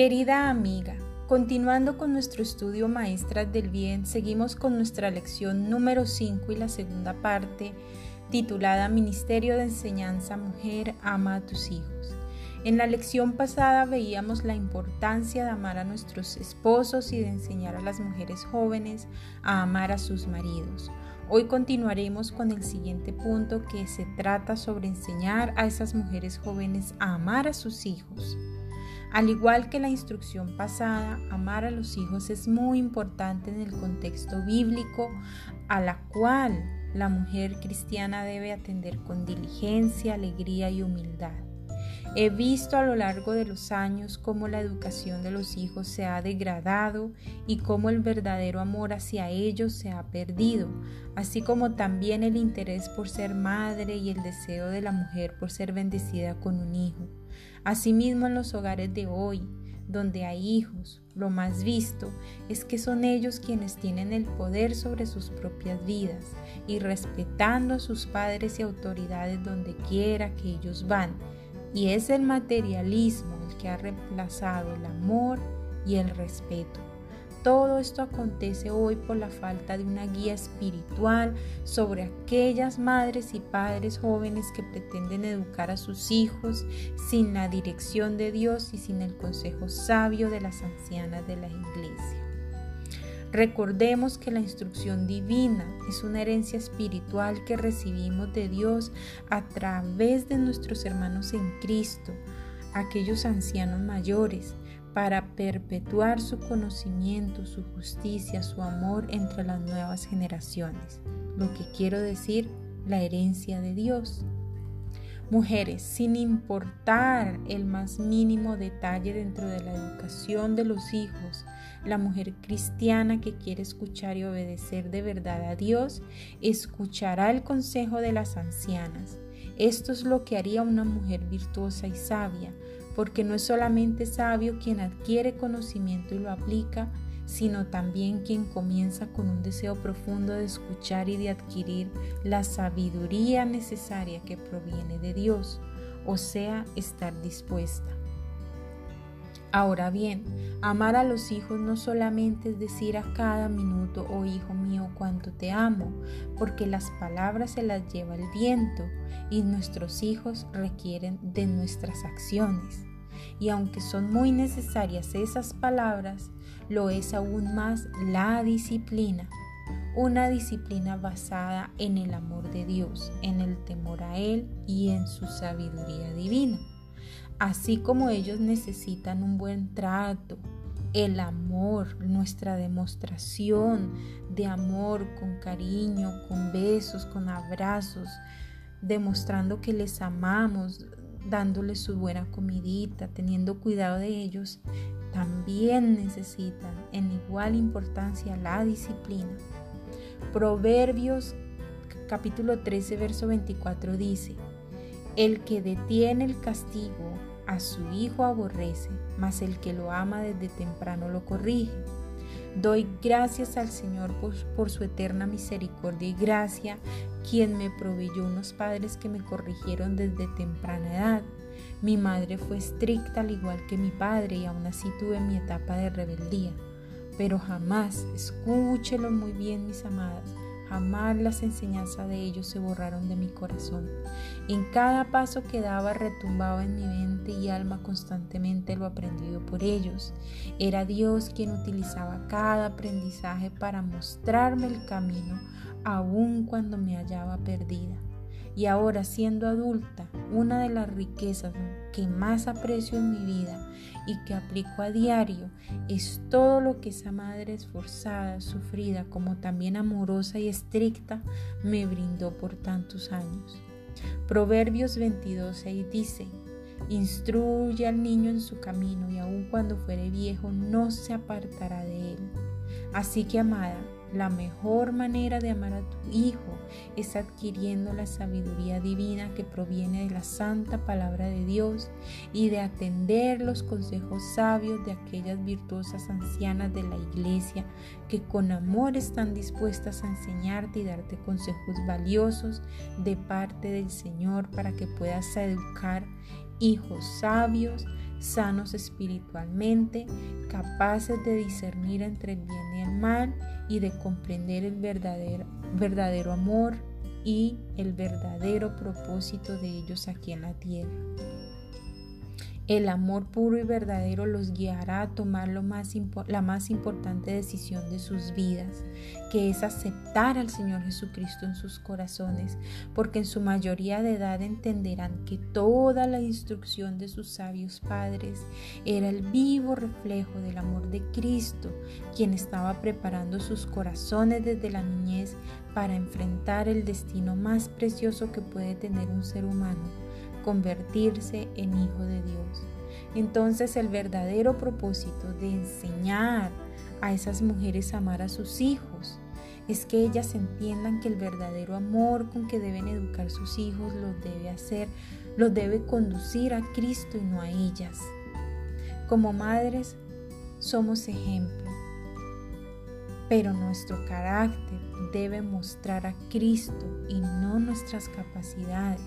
Querida amiga, continuando con nuestro estudio Maestras del Bien, seguimos con nuestra lección número 5 y la segunda parte titulada Ministerio de Enseñanza Mujer, ama a tus hijos. En la lección pasada veíamos la importancia de amar a nuestros esposos y de enseñar a las mujeres jóvenes a amar a sus maridos. Hoy continuaremos con el siguiente punto que se trata sobre enseñar a esas mujeres jóvenes a amar a sus hijos. Al igual que la instrucción pasada, amar a los hijos es muy importante en el contexto bíblico a la cual la mujer cristiana debe atender con diligencia, alegría y humildad. He visto a lo largo de los años cómo la educación de los hijos se ha degradado y cómo el verdadero amor hacia ellos se ha perdido, así como también el interés por ser madre y el deseo de la mujer por ser bendecida con un hijo. Asimismo en los hogares de hoy, donde hay hijos, lo más visto es que son ellos quienes tienen el poder sobre sus propias vidas y respetando a sus padres y autoridades donde quiera que ellos van. Y es el materialismo el que ha reemplazado el amor y el respeto. Todo esto acontece hoy por la falta de una guía espiritual sobre aquellas madres y padres jóvenes que pretenden educar a sus hijos sin la dirección de Dios y sin el consejo sabio de las ancianas de la iglesia. Recordemos que la instrucción divina es una herencia espiritual que recibimos de Dios a través de nuestros hermanos en Cristo, aquellos ancianos mayores, para perpetuar su conocimiento, su justicia, su amor entre las nuevas generaciones. Lo que quiero decir, la herencia de Dios. Mujeres, sin importar el más mínimo detalle dentro de la educación de los hijos, la mujer cristiana que quiere escuchar y obedecer de verdad a Dios, escuchará el consejo de las ancianas. Esto es lo que haría una mujer virtuosa y sabia, porque no es solamente sabio quien adquiere conocimiento y lo aplica, sino también quien comienza con un deseo profundo de escuchar y de adquirir la sabiduría necesaria que proviene de Dios, o sea, estar dispuesta. Ahora bien, amar a los hijos no solamente es decir a cada minuto, oh hijo mío, cuánto te amo, porque las palabras se las lleva el viento y nuestros hijos requieren de nuestras acciones. Y aunque son muy necesarias esas palabras, lo es aún más la disciplina. Una disciplina basada en el amor de Dios, en el temor a Él y en su sabiduría divina así como ellos necesitan un buen trato, el amor, nuestra demostración de amor con cariño, con besos, con abrazos, demostrando que les amamos, dándoles su buena comidita, teniendo cuidado de ellos, también necesitan en igual importancia la disciplina. Proverbios capítulo 13, verso 24 dice, el que detiene el castigo a su hijo aborrece, mas el que lo ama desde temprano lo corrige. Doy gracias al Señor por, su eterna misericordia y gracia, quien me proveyó unos padres que me corrigieron desde temprana edad. Mi madre fue estricta al igual que mi padre y aún así tuve mi etapa de rebeldía. Pero jamás, escúchelo muy bien mis amadas, Jamás las enseñanzas de ellos se borraron de mi corazón. En cada paso que daba retumbaba en mi mente y alma constantemente lo aprendido por ellos. Era Dios quien utilizaba cada aprendizaje para mostrarme el camino, aun cuando me hallaba perdida. Y ahora siendo adulta, una de las riquezas que más aprecio en mi vida y que aplico a diario es todo lo que esa madre esforzada, sufrida, como también amorosa y estricta me brindó por tantos años. Proverbios 22.6 dice, Instruye al niño en su camino y aun cuando fuere viejo no se apartará de él. Así que, amada, la mejor manera de amar a tu hijo es adquiriendo la sabiduría divina que proviene de la santa palabra de Dios y de atender los consejos sabios de aquellas virtuosas ancianas de la iglesia que con amor están dispuestas a enseñarte y darte consejos valiosos de parte del Señor para que puedas educar hijos sabios, sanos espiritualmente, capaces de discernir entre el bien y el mal y de comprender el verdadero, verdadero amor y el verdadero propósito de ellos aquí en la tierra. El amor puro y verdadero los guiará a tomar la más importante decisión de sus vidas, que es aceptar al Señor Jesucristo en sus corazones, porque en su mayoría de edad entenderán que toda la instrucción de sus sabios padres era el vivo reflejo del amor de Cristo, quien estaba preparando sus corazones desde la niñez para enfrentar el destino más precioso que puede tener un ser humano convertirse en hijo de Dios. Entonces el verdadero propósito de enseñar a esas mujeres a amar a sus hijos es que ellas entiendan que el verdadero amor con que deben educar sus hijos los debe hacer, los debe conducir a Cristo y no a ellas. Como madres somos ejemplo, pero nuestro carácter debe mostrar a Cristo y no nuestras capacidades.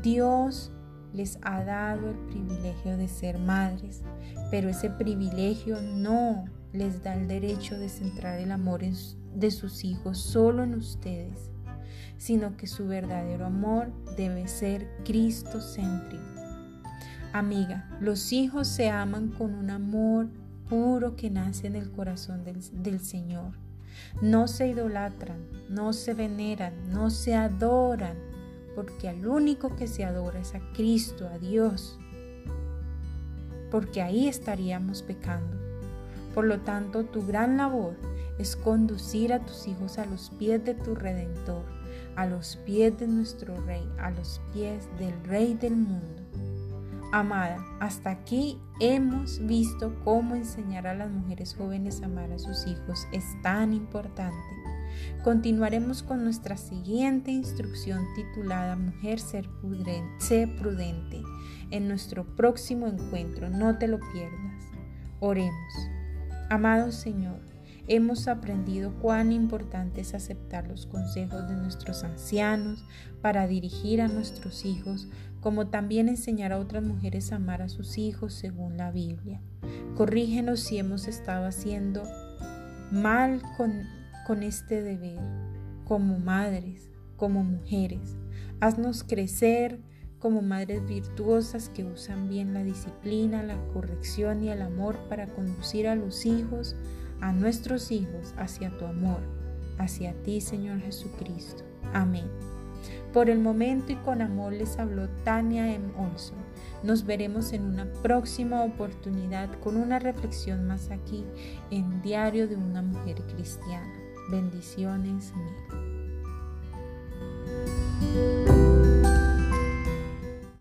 Dios les ha dado el privilegio de ser madres, pero ese privilegio no les da el derecho de centrar el amor de sus hijos solo en ustedes, sino que su verdadero amor debe ser Cristo-céntrico. Amiga, los hijos se aman con un amor puro que nace en el corazón del Señor. No se idolatran, no se veneran, no se adoran, porque al único que se adora es a Cristo, a Dios, porque ahí estaríamos pecando. Por lo tanto, tu gran labor es conducir a tus hijos a los pies de tu Redentor, a los pies de nuestro Rey, a los pies del Rey del mundo. Amada, hasta aquí hemos visto cómo enseñar a las mujeres jóvenes a amar a sus hijos es tan importante. Continuaremos con nuestra siguiente instrucción titulada Mujer ser prudente, sé prudente en nuestro próximo encuentro. No te lo pierdas. Oremos. Amado Señor, hemos aprendido cuán importante es aceptar los consejos de nuestros ancianos para dirigir a nuestros hijos, como también enseñar a otras mujeres a amar a sus hijos según la Biblia. Corrígenos si hemos estado haciendo mal con con este deber, como madres, como mujeres. Haznos crecer como madres virtuosas que usan bien la disciplina, la corrección y el amor para conducir a los hijos, a nuestros hijos, hacia tu amor, hacia ti, Señor Jesucristo. Amén. Por el momento y con amor les habló Tania M. Olson. Nos veremos en una próxima oportunidad con una reflexión más aquí en Diario de una Mujer Cristiana. Bendiciones mil.